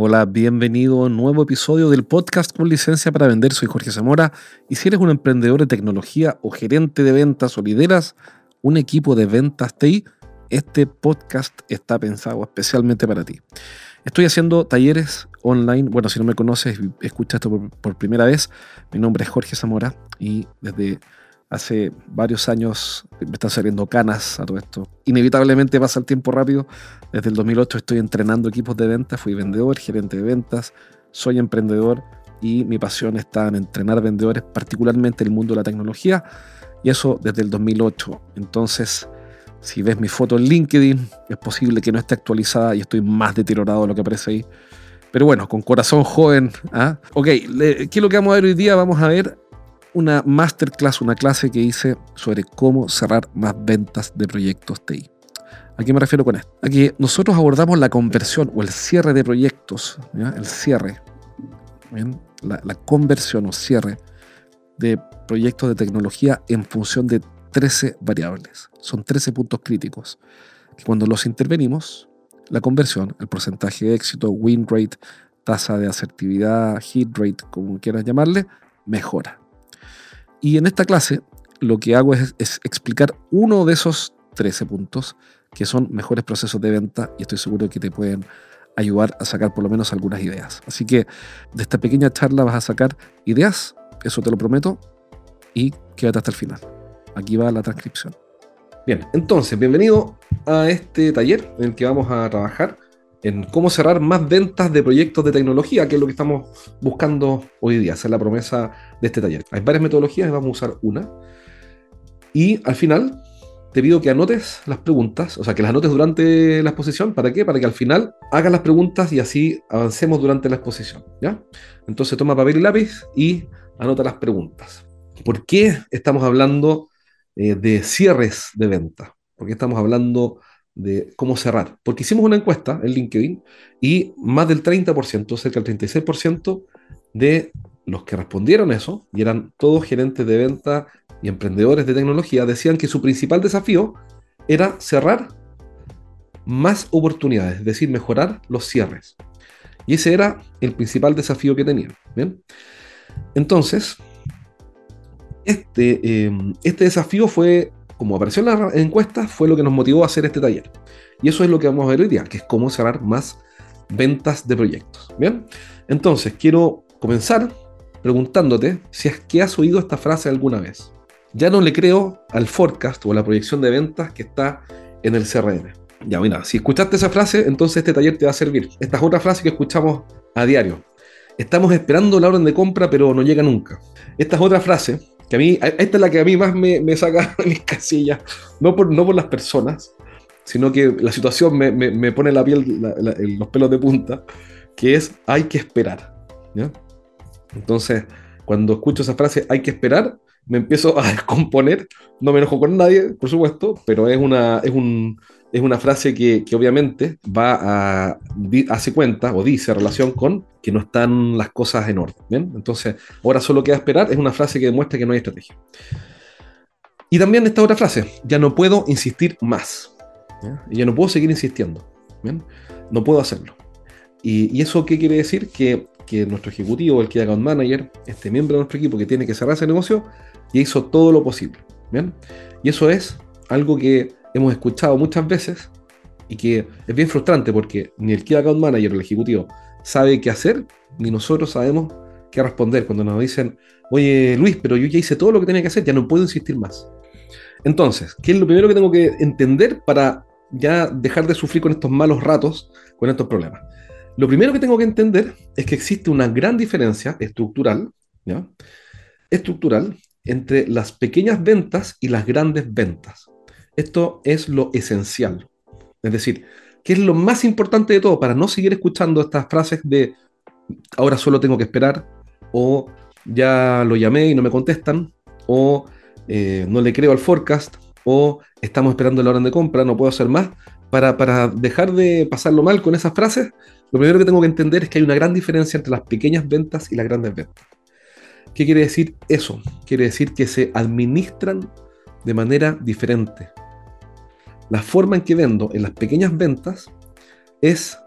Hola, bienvenido a un nuevo episodio del podcast con licencia para vender. Soy Jorge Zamora y si eres un emprendedor de tecnología o gerente de ventas o lideras un equipo de ventas TI, este podcast está pensado especialmente para ti. Estoy haciendo talleres online. Bueno, si no me conoces, escucha esto por, por primera vez. Mi nombre es Jorge Zamora y desde hace varios años me están saliendo canas a todo esto. Inevitablemente pasa el tiempo rápido. Desde el 2008 estoy entrenando equipos de ventas, fui vendedor, gerente de ventas, soy emprendedor y mi pasión está en entrenar vendedores, particularmente en el mundo de la tecnología, y eso desde el 2008. Entonces, si ves mi foto en LinkedIn, es posible que no esté actualizada y estoy más deteriorado de lo que aparece ahí. Pero bueno, con corazón joven. ¿ah? Ok, ¿qué es lo que vamos a ver hoy día? Vamos a ver una masterclass, una clase que hice sobre cómo cerrar más ventas de proyectos TI. ¿A qué me refiero con esto? Aquí nosotros abordamos la conversión o el cierre de proyectos, el cierre, La, la conversión o cierre de proyectos de tecnología en función de 13 variables. Son 13 puntos críticos que cuando los intervenimos, la conversión, el porcentaje de éxito, win rate, tasa de asertividad, hit rate, como quieras llamarle, mejora. Y en esta clase lo que hago es, explicar uno de esos 13 puntos que son mejores procesos de venta y estoy seguro que te pueden ayudar a sacar por lo menos algunas ideas. Así que de esta pequeña charla vas a sacar ideas, eso te lo prometo, y quédate hasta el final. Aquí va la transcripción. Bien, entonces, bienvenido a este taller en el que vamos a trabajar en cómo cerrar más ventas de proyectos de tecnología, que es lo que estamos buscando hoy día, hacer la promesa de este taller. Hay varias metodologías vamos a usar una. Y al final te pido que anotes las preguntas, o sea, que las anotes durante la exposición. ¿Para qué? Para que al final hagas las preguntas y así avancemos durante la exposición. ¿ya? Entonces toma papel y lápiz y anota las preguntas. ¿Por qué estamos hablando eh, de cierres de venta? ¿Por qué estamos hablando de cómo cerrar. Porque hicimos una encuesta en LinkedIn y más del 30%, cerca del 36% de los que respondieron eso, y eran todos gerentes de venta y emprendedores de tecnología, decían que su principal desafío era cerrar más oportunidades, es decir, mejorar los cierres. Y ese era el principal desafío que tenían. ¿bien? Entonces, este, eh, este desafío fue como apareció en la encuesta, fue lo que nos motivó a hacer este taller. Y eso es lo que vamos a ver hoy día, que es cómo cerrar más ventas de proyectos. Bien, entonces quiero comenzar preguntándote si es que has oído esta frase alguna vez. Ya no le creo al forecast o a la proyección de ventas que está en el CRM. Ya, mira, si escuchaste esa frase, entonces este taller te va a servir. Esta es otra frase que escuchamos a diario. Estamos esperando la orden de compra, pero no llega nunca. Esta es otra frase que a mí, esta es la que a mí más me, saca de mis casillas, no por, no por las personas, sino que la situación me, me, me pone la piel, los pelos de punta, que es hay que esperar. ¿ya? Entonces, cuando escucho esa frase hay que esperar, me empiezo a descomponer, no me enojo con nadie, por supuesto, pero es, una, es, un, es una frase que, que, obviamente va a, hace cuenta o dice relación con que no están las cosas en orden. ¿bien? Entonces, ahora solo queda esperar, es una frase que demuestra que no hay estrategia. Y también esta otra frase, ya no puedo insistir más. Y ya no puedo seguir insistiendo. ¿bien? No puedo hacerlo. Y, y, eso qué quiere decir? Que, que nuestro ejecutivo, el que account manager, este miembro de nuestro equipo que tiene que cerrar ese negocio, y hizo todo lo posible. ¿bien? Y eso es algo que hemos escuchado muchas veces y que es bien frustrante porque ni el Key Account Manager, el ejecutivo, sabe qué hacer, ni nosotros sabemos qué responder cuando nos dicen, oye Luis, pero yo ya hice todo lo que tenía que hacer, ya no puedo insistir más. Entonces, ¿qué es lo primero que tengo que entender para ya dejar de sufrir con estos malos ratos, con estos problemas? Lo primero que tengo que entender es que existe una gran diferencia estructural, ¿ya? estructural entre las pequeñas ventas y las grandes ventas. Esto es lo esencial. Es decir, ¿qué es lo más importante de todo para no seguir escuchando estas frases de ahora solo tengo que esperar, o ya lo llamé y no me contestan, o eh, no le creo al forecast, o estamos esperando la orden de compra, no puedo hacer más. Para, dejar de pasarlo mal con esas frases, lo primero que tengo que entender es que hay una gran diferencia entre las pequeñas ventas y las grandes ventas. ¿Qué quiere decir eso? Quiere decir que se administran de manera diferente. La forma en que vendo en las pequeñas ventas es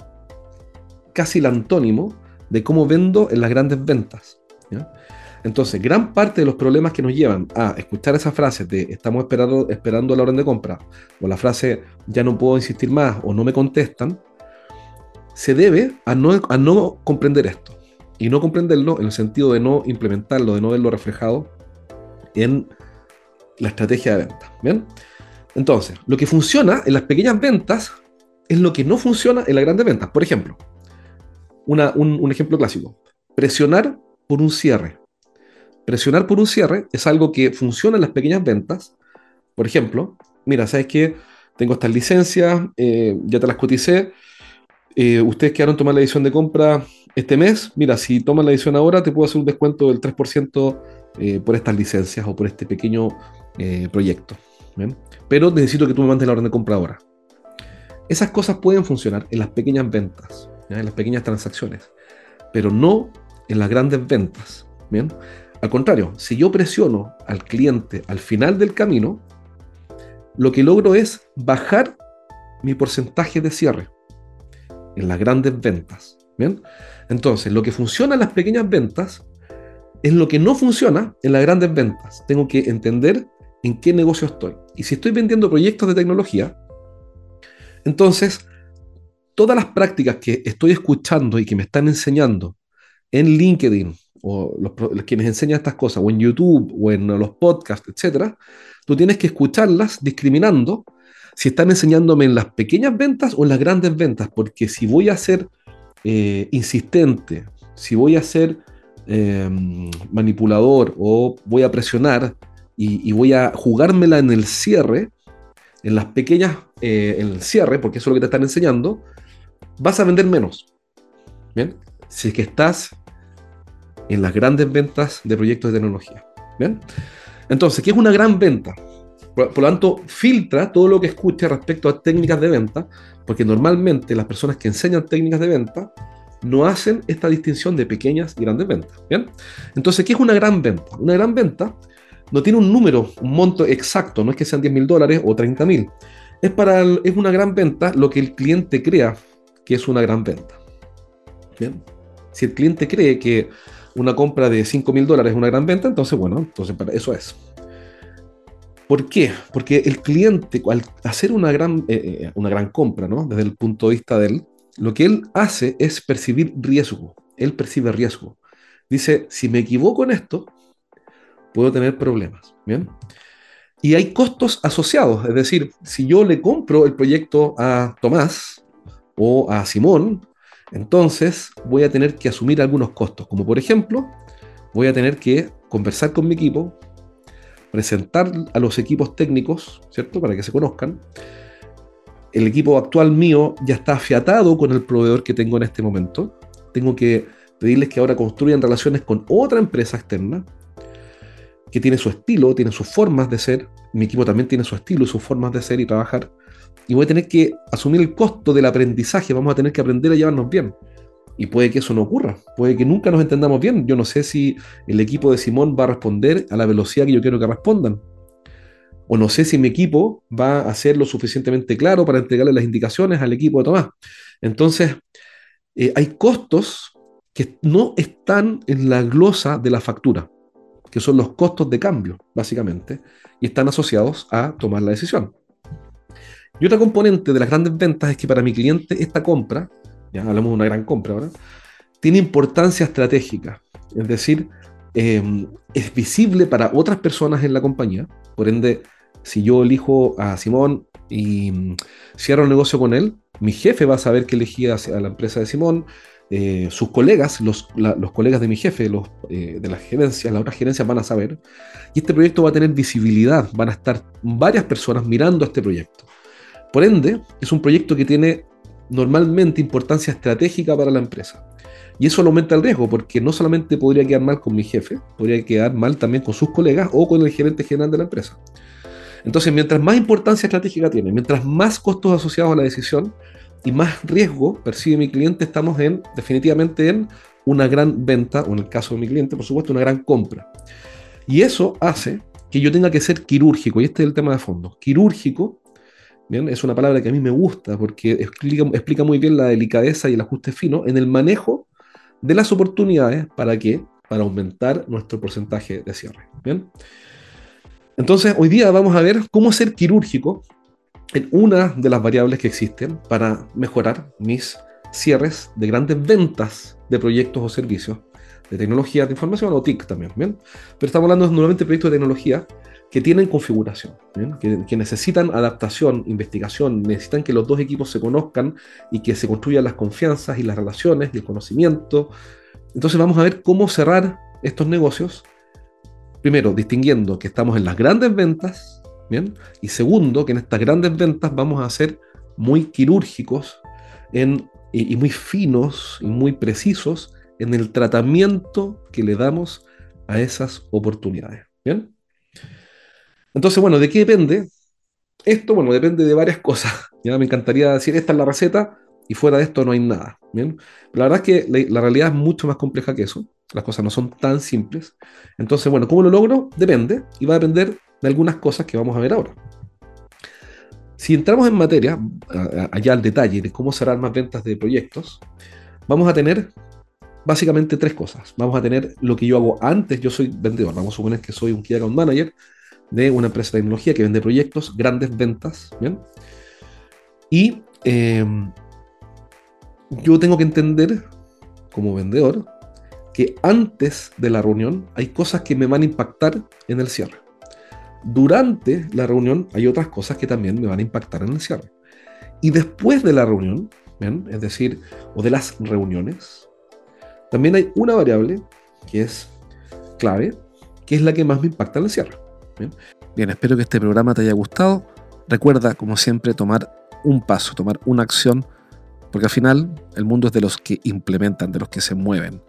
casi el antónimo de cómo vendo en las grandes ventas. Entonces, gran parte de los problemas que nos llevan a escuchar esas frases de estamos esperando, esperando la orden de compra, o la frase ya no puedo insistir más, o no me contestan, se debe a no, a no comprender esto. Y no comprenderlo en el sentido de no implementarlo, de no verlo reflejado en la estrategia de venta. ¿Bien? Entonces, lo que funciona en las pequeñas ventas es lo que no funciona en las grandes ventas. Por ejemplo, un, ejemplo clásico. Presionar por un cierre. Presionar por un cierre es algo que funciona en las pequeñas ventas. Por ejemplo, mira, ¿sabes qué? Tengo estas licencias, eh, ya te las coticé. Eh, ustedes quedaron tomar la edición de compra este mes. Mira, si toman la edición ahora, te puedo hacer un descuento del 3% eh, por estas licencias o por este pequeño proyecto. Pero necesito que tú me mandes la orden de compra ahora. Esas cosas pueden funcionar en las pequeñas ventas en las pequeñas transacciones, pero no en las grandes ventas. ¿bien? Al contrario, si yo presiono al cliente al final del camino, lo que logro es bajar mi porcentaje de cierre en las grandes ventas. ¿bien? Entonces, lo que funciona en las pequeñas ventas es lo que no funciona en las grandes ventas. Tengo que entender en qué negocio estoy. Y si estoy vendiendo proyectos de tecnología, entonces todas las prácticas que estoy escuchando y que me están enseñando en LinkedIn, o los, quienes enseñan estas cosas, o en YouTube, o en los podcasts, etc., tú tienes que escucharlas discriminando si están enseñándome en las pequeñas ventas o en las grandes ventas, porque si voy a ser eh, insistente, si voy a ser em, manipulador o voy a presionar y, y, voy a jugármela en el cierre, en las pequeñas, eh, en el cierre, porque eso es lo que te están enseñando, vas a vender menos. ¿Bien? Si es que estás en las grandes ventas de proyectos de tecnología. ¿Bien? Entonces, ¿qué es una gran venta? Por, lo tanto, filtra todo lo que escuches respecto a técnicas de venta, porque normalmente las personas que enseñan técnicas de venta no hacen esta distinción de pequeñas y grandes ventas. ¿bien? Entonces, ¿qué es una gran venta? Una gran venta no tiene un número, un monto exacto, no es que sean 10 mil dólares o 30 mil. Es, para es una gran venta lo que el cliente crea que es una gran venta. Bien. Si el cliente cree que una compra de 5 mil dólares es una gran venta, entonces, bueno, entonces para eso es. ¿Por qué? Porque el cliente, al hacer una gran, eh, eh, una gran compra, ¿no? desde el punto de vista de él, lo que él hace es percibir riesgo. Él percibe riesgo. Dice, si me equivoco en esto, puedo tener problemas. ¿Bien? Y hay costos asociados. Es decir, si yo le compro el proyecto a Tomás, o a Simón, entonces voy a tener que asumir algunos costos, como por ejemplo, voy a tener que conversar con mi equipo, presentar a los equipos técnicos, ¿cierto? Para que se conozcan. El equipo actual mío ya está afiatado con el proveedor que tengo en este momento. Tengo que pedirles que ahora construyan relaciones con otra empresa externa que tiene su estilo, tiene sus formas de ser. Mi equipo también tiene su estilo y sus formas de ser y trabajar y voy a tener que asumir el costo del aprendizaje, vamos a tener que aprender a llevarnos bien. Y puede que eso no ocurra, puede que nunca nos entendamos bien. Yo no sé si el equipo de Simón va a responder a la velocidad que yo quiero que respondan. O no sé si mi equipo va a ser lo suficientemente claro para entregarle las indicaciones al equipo de Tomás. Entonces, eh, hay costos que no están en la glosa de la factura, que son los costos de cambio, básicamente, y están asociados a tomar la decisión. Y otra componente de las grandes ventas es que para mi cliente esta compra, ya hablamos de una gran compra tiene importancia estratégica. Es decir, em, es visible para otras personas en la compañía. Por ende, si yo elijo a Simón y mm, cierro el negocio con él, mi jefe va a saber que elegí a, la empresa de Simón, eh, sus colegas, los, colegas de mi jefe, los, eh, de las gerencias, las otras gerencias van a saber, y este proyecto va a tener visibilidad, van a estar varias personas mirando este proyecto. Por ende, es un proyecto que tiene normalmente importancia estratégica para la empresa. Y eso aumenta el riesgo, porque no solamente podría quedar mal con mi jefe, podría quedar mal también con sus colegas o con el gerente general de la empresa. Entonces, mientras más importancia estratégica tiene, mientras más costos asociados a la decisión y más riesgo percibe mi cliente, estamos en, definitivamente en una gran venta, o en el caso de mi cliente, por supuesto, una gran compra. Y eso hace que yo tenga que ser quirúrgico, y este es el tema de fondo. Quirúrgico, es una palabra que a mí me gusta porque explica, muy bien la delicadeza y el ajuste fino en el manejo de las oportunidades para qué? Para aumentar nuestro porcentaje de cierre. ¿bien? Entonces, hoy día vamos a ver cómo ser quirúrgico en una de las variables que existen para mejorar mis cierres de grandes ventas de proyectos o servicios de tecnología de información o TIC también, ¿bien? Pero estamos hablando nuevamente de proyectos de tecnología que tienen configuración, que, necesitan adaptación, investigación, necesitan que los dos equipos se conozcan y que se construyan las confianzas y las relaciones y el conocimiento. Entonces vamos a ver cómo cerrar estos negocios. Primero, distinguiendo que estamos en las grandes ventas, ¿bien? Y segundo, que en estas grandes ventas vamos a ser muy quirúrgicos en, y, y muy finos y muy precisos en el tratamiento que le damos a esas oportunidades. ¿Bien? Entonces, bueno, ¿de qué depende? Esto, bueno, depende de varias cosas. Ya me encantaría decir, esta es la receta y fuera de esto no hay nada. ¿bien? La verdad es que la, realidad es mucho más compleja que eso. Las cosas no son tan simples. Entonces, bueno, ¿cómo lo logro? Depende. Y va a depender de algunas cosas que vamos a ver ahora. Si entramos en materia, allá al detalle de cómo cerrar más ventas de proyectos, vamos a tener básicamente tres cosas. Vamos a tener lo que yo hago antes, yo soy vendedor, vamos a suponer que soy un Key Account Manager de una empresa de tecnología que vende proyectos, grandes ventas, ¿bien? Y eh, yo tengo que entender, como vendedor, que antes de la reunión hay cosas que me van a impactar en el cierre. Durante la reunión hay otras cosas que también me van a impactar en el cierre. Y después de la reunión, ¿bien? es decir, o de las reuniones, también hay una variable que es clave, que es la que más me impacta en el cierre. Bien, espero que este programa te haya gustado. Recuerda, como siempre, tomar un paso, tomar una acción, porque al final el mundo es de los que implementan, de los que se mueven.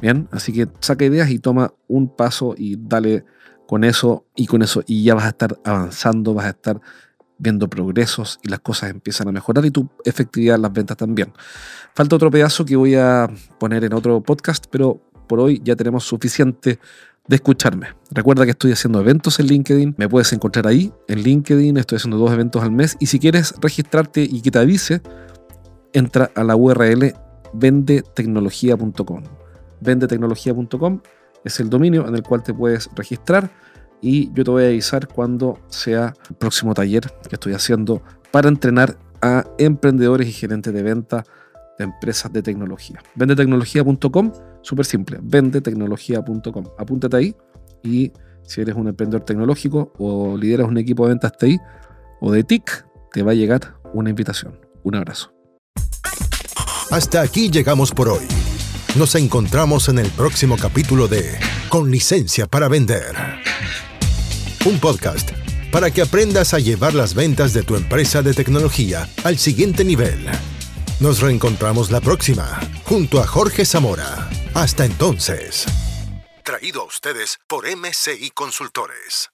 Bien, así que saca ideas y toma un paso y dale con eso y con eso y ya vas a estar avanzando, vas a estar viendo progresos y las cosas empiezan a mejorar y tu efectividad en las ventas también. Falta otro pedazo que voy a poner en otro podcast, pero por hoy ya tenemos suficiente de escucharme. Recuerda que estoy haciendo eventos en LinkedIn, me puedes encontrar ahí en LinkedIn, estoy haciendo dos eventos al mes y si quieres registrarte y que te avise, entra a la URL vendetecnología.com. Vendetecnología.com es el dominio en el cual te puedes registrar y yo te voy a avisar cuando sea el próximo taller que estoy haciendo para entrenar a emprendedores y gerentes de venta de empresas de tecnología. Vendetecnología.com, súper simple, vendetecnología.com. Apúntate ahí y si eres un emprendedor tecnológico o lideras un equipo de ventas TI o de TIC, te va a llegar una invitación. Un abrazo. Hasta aquí llegamos por hoy. Nos encontramos en el próximo capítulo de Con licencia para vender. Un podcast para que aprendas a llevar las ventas de tu empresa de tecnología al siguiente nivel. Nos reencontramos la próxima, junto a Jorge Zamora. Hasta entonces. Traído a ustedes por MCI Consultores.